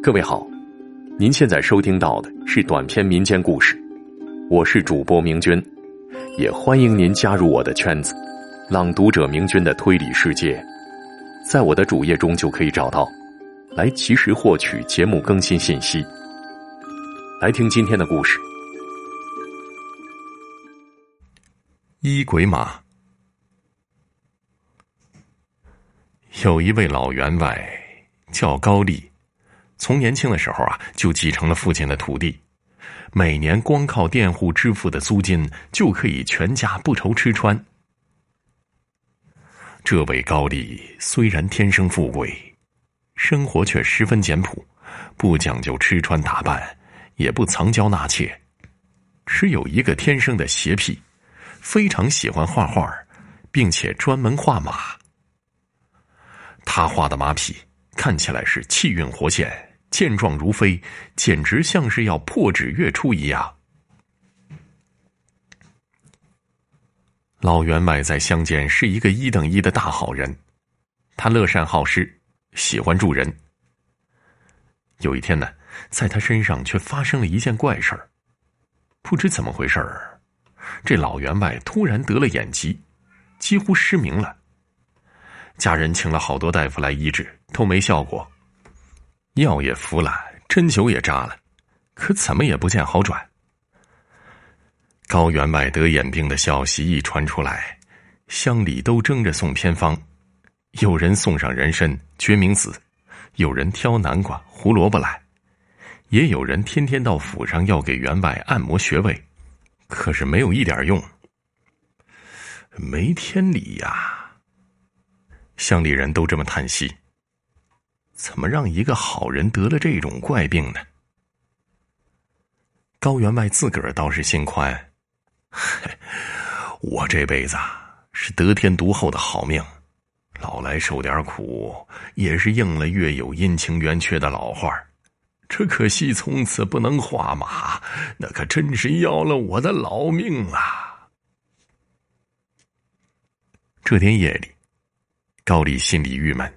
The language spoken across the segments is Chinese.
各位好，您现在收听到的是短篇民间故事，我是主播明君，也欢迎您加入我的圈子——朗读者明君的推理世界，在我的主页中就可以找到，来及时获取节目更新信息。来听今天的故事：衣鬼马。有一位老员外叫高丽，从年轻的时候啊就继承了父亲的土地，每年光靠佃户支付的租金就可以全家不愁吃穿。这位高丽虽然天生富贵，生活却十分简朴，不讲究吃穿打扮，也不藏娇纳妾，只有一个天生的邪癖，非常喜欢画画，并且专门画马。他画的马匹看起来是气韵活现、健壮如飞，简直像是要破纸跃出一样。老员外在乡间是一个一等一的大好人，他乐善好施，喜欢助人。有一天呢，在他身上却发生了一件怪事儿，不知怎么回事儿，这老员外突然得了眼疾，几乎失明了。家人请了好多大夫来医治，都没效果。药也服了，针灸也扎了，可怎么也不见好转。高员外得眼病的消息一传出来，乡里都争着送偏方，有人送上人参、决明子，有人挑南瓜、胡萝卜来，也有人天天到府上要给员外按摩穴位，可是没有一点用。没天理呀！乡里人都这么叹息：“怎么让一个好人得了这种怪病呢？”高员外自个儿倒是心宽：“我这辈子是得天独厚的好命，老来受点苦也是应了‘月有阴晴圆缺’的老话这可惜从此不能画马，那可真是要了我的老命啊！”这天夜里。高丽心里郁闷，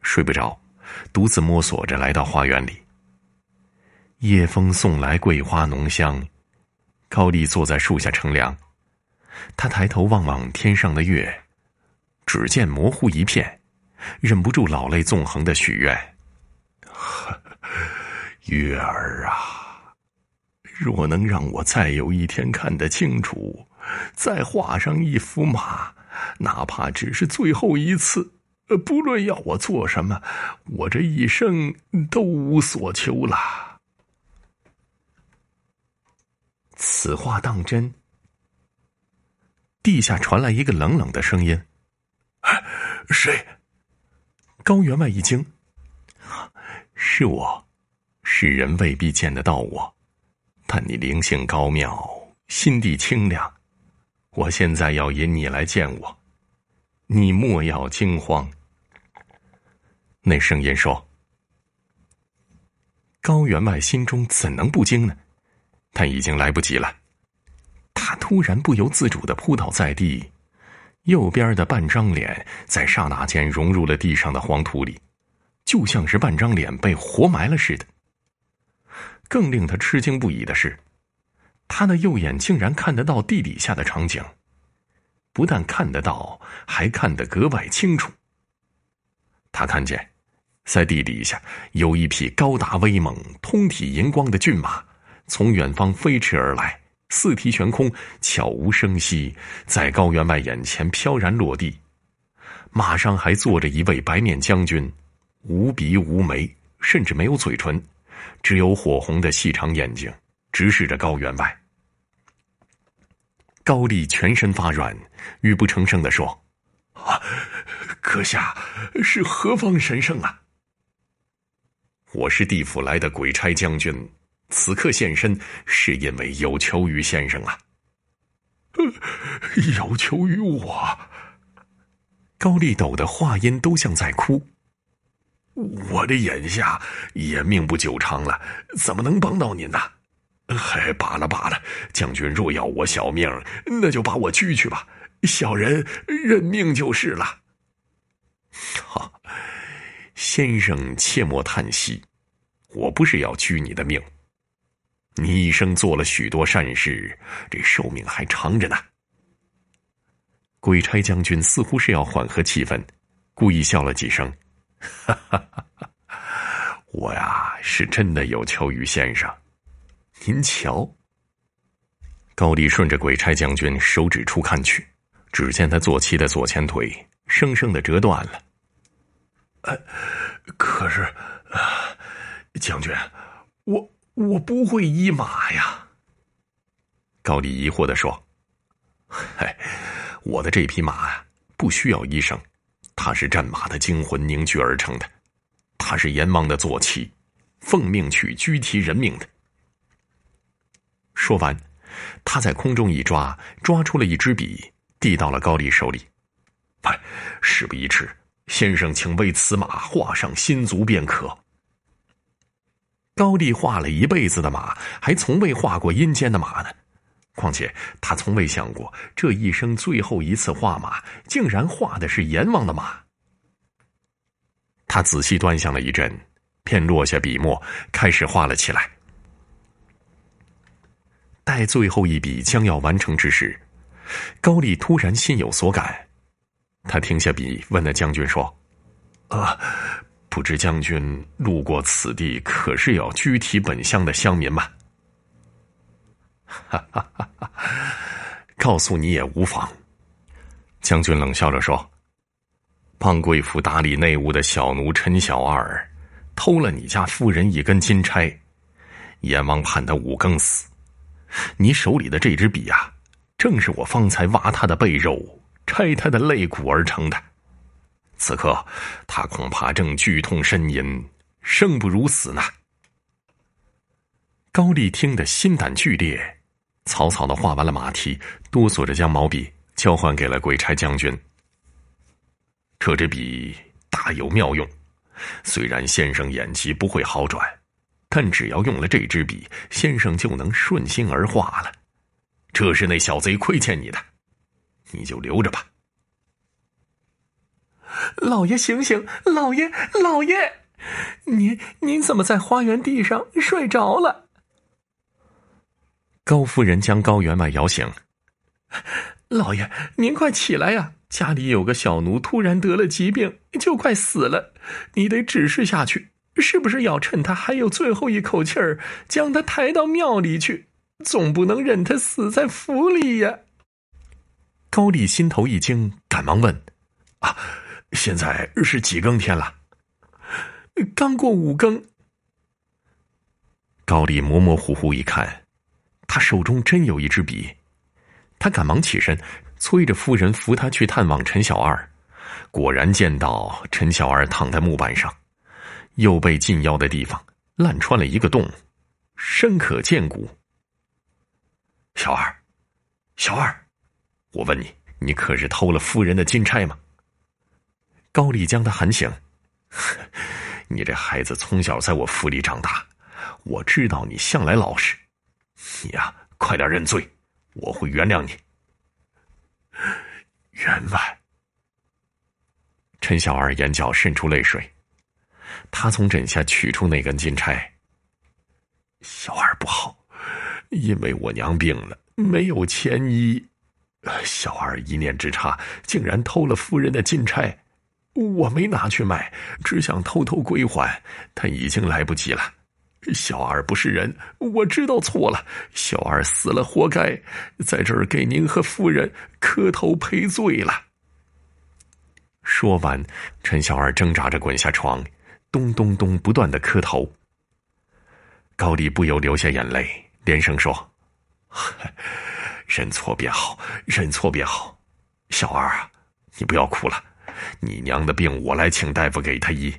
睡不着，独自摸索着来到花园里。夜风送来桂花浓香，高丽坐在树下乘凉。他抬头望望天上的月，只见模糊一片，忍不住老泪纵横的许愿：“ 月儿啊，若能让我再有一天看得清楚，再画上一幅马。”哪怕只是最后一次，呃不论要我做什么，我这一生都无所求了。此话当真？地下传来一个冷冷的声音：“谁？”高员外一惊：“是我，世人未必见得到我，但你灵性高妙，心地清凉。”我现在要引你来见我，你莫要惊慌。那声音说：“高员外心中怎能不惊呢？但已经来不及了。他突然不由自主的扑倒在地，右边的半张脸在刹那间融入了地上的黄土里，就像是半张脸被活埋了似的。更令他吃惊不已的是。他的右眼竟然看得到地底下的场景，不但看得到，还看得格外清楚。他看见，在地底下有一匹高大威猛、通体银光的骏马，从远方飞驰而来，四蹄悬空，悄无声息，在高员外眼前飘然落地。马上还坐着一位白面将军，无鼻无眉，甚至没有嘴唇，只有火红的细长眼睛。直视着高员外，高丽全身发软，语不成声的说：“啊，阁下是何方神圣啊？”“我是地府来的鬼差将军，此刻现身是因为有求于先生啊。”“有求于我？”高丽抖的话音都像在哭。“我的眼下也命不久长了，怎么能帮到您呢？”嗨，罢了罢了，将军若要我小命，那就把我拘去吧，小人认命就是了。好，先生切莫叹息，我不是要拘你的命。你一生做了许多善事，这寿命还长着呢。鬼差将军似乎是要缓和气氛，故意笑了几声：“哈哈哈哈我呀，是真的有求于先生。您瞧。”高丽顺着鬼差将军手指处看去，只见他坐骑的左前腿生生的折断了。呃，可是，将军，我。我不会医马呀。高丽疑惑的说：“嘿，我的这匹马啊，不需要医生，它是战马的精魂凝聚而成的，它是阎王的坐骑，奉命去拘提人命的。”说完，他在空中一抓，抓出了一支笔，递到了高丽手里。“哎，事不宜迟，先生请为此马画上新足便可。”高丽画了一辈子的马，还从未画过阴间的马呢。况且他从未想过，这一生最后一次画马，竟然画的是阎王的马。他仔细端详了一阵，便落下笔墨，开始画了起来。待最后一笔将要完成之时，高丽突然心有所感，他停下笔，问那将军说：“啊。”不知将军路过此地，可是要拘提本乡的乡民吗？哈哈哈哈告诉你也无妨。将军冷笑着说：“帮贵府打理内务的小奴陈小二，偷了你家夫人一根金钗，阎王判他五更死。你手里的这支笔啊，正是我方才挖他的背肉，拆他的肋骨而成的。”此刻，他恐怕正剧痛呻吟，生不如死呢。高丽听得心胆俱裂，草草的画完了马蹄，哆嗦着将毛笔交还给了鬼差将军。这支笔大有妙用，虽然先生眼疾不会好转，但只要用了这支笔，先生就能顺心而化了。这是那小贼亏欠你的，你就留着吧。老爷醒醒！老爷，老爷，您您怎么在花园地上睡着了？高夫人将高员外摇醒。老爷，您快起来呀！家里有个小奴突然得了疾病，就快死了，你得指示下去，是不是要趁他还有最后一口气儿，将他抬到庙里去？总不能任他死在府里呀！高丽心头一惊，赶忙问：“啊？”现在是几更天了？刚过五更。高丽模模糊糊一看，他手中真有一支笔，他赶忙起身，催着夫人扶他去探望陈小二。果然见到陈小二躺在木板上，又被近腰的地方烂穿了一个洞，深可见骨。小二，小二，我问你，你可是偷了夫人的金钗吗？高丽将他喊醒：“ 你这孩子从小在我府里长大，我知道你向来老实。你呀，快点认罪，我会原谅你。”员外，陈小二眼角渗出泪水，他从枕下取出那根金钗。小二不好，因为我娘病了，没有钱医，小二一念之差，竟然偷了夫人的金钗。我没拿去卖，只想偷偷归还，但已经来不及了。小二不是人，我知道错了。小二死了，活该，在这儿给您和夫人磕头赔罪了。说完，陈小二挣扎着滚下床，咚咚咚不断的磕头。高丽不由流下眼泪，连声说：“认错便好，认错便好。小二啊，你不要哭了。”你娘的病，我来请大夫给她医。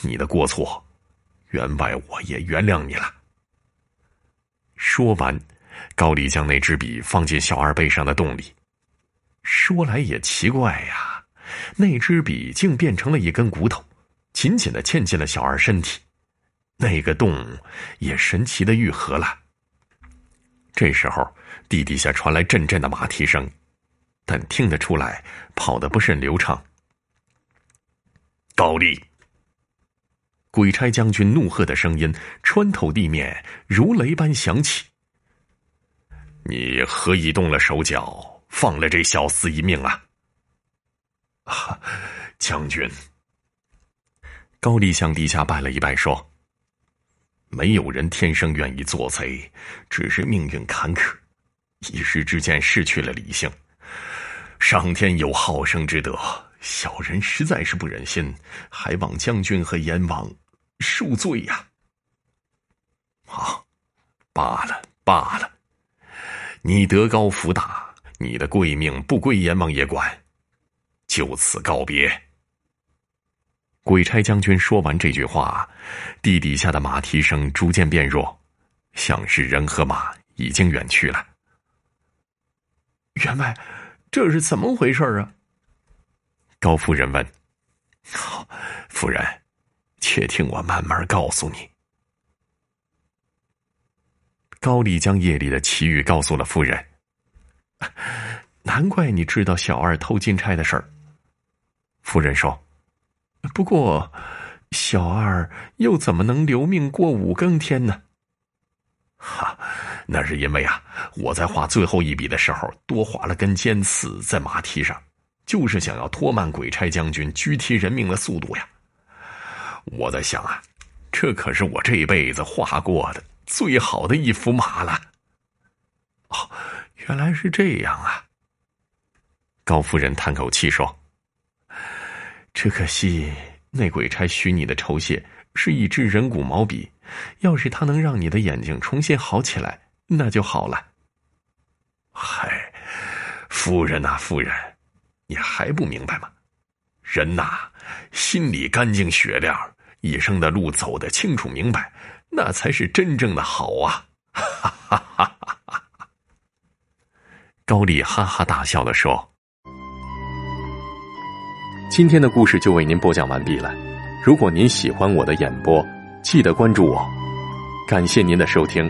你的过错，员外我也原谅你了。说完，高丽将那支笔放进小二背上的洞里。说来也奇怪呀，那支笔竟变成了一根骨头，紧紧的嵌进了小二身体。那个洞也神奇的愈合了。这时候，地底下传来阵阵的马蹄声，但听得出来，跑得不甚流畅。高丽，鬼差将军怒喝的声音穿透地面，如雷般响起：“你何以动了手脚，放了这小厮一命啊？”啊，将军。高丽向地下拜了一拜，说：“没有人天生愿意做贼，只是命运坎坷，一时之间失去了理性。上天有好生之德，小人实在是不忍心，还望将军和阎王恕罪呀。”好，罢了罢了，你德高福大，你的贵命不归阎王爷管，就此告别。鬼差将军说完这句话，地底下的马蹄声逐渐变弱，像是人和马已经远去了。员外，这是怎么回事啊？高夫人问。好，夫人，且听我慢慢告诉你。高丽将夜里的奇遇告诉了夫人。难怪你知道小二偷金钗的事儿。夫人说。不过，小二又怎么能留命过五更天呢？哈，那是因为啊，我在画最后一笔的时候多画了根尖刺在马蹄上，就是想要拖慢鬼差将军拘提人命的速度呀。我在想啊，这可是我这辈子画过的最好的一幅马了。哦，原来是这样啊。高夫人叹口气说。只可惜，那鬼差许你的酬谢是一支人骨毛笔。要是他能让你的眼睛重新好起来，那就好了。嗨，夫人呐，夫人，你还不明白吗？人呐，心里干净雪亮，一生的路走得清楚明白，那才是真正的好啊！哈哈哈哈哈！高丽哈哈大笑的说。今天的故事就为您播讲完毕了。如果您喜欢我的演播，记得关注我。感谢您的收听。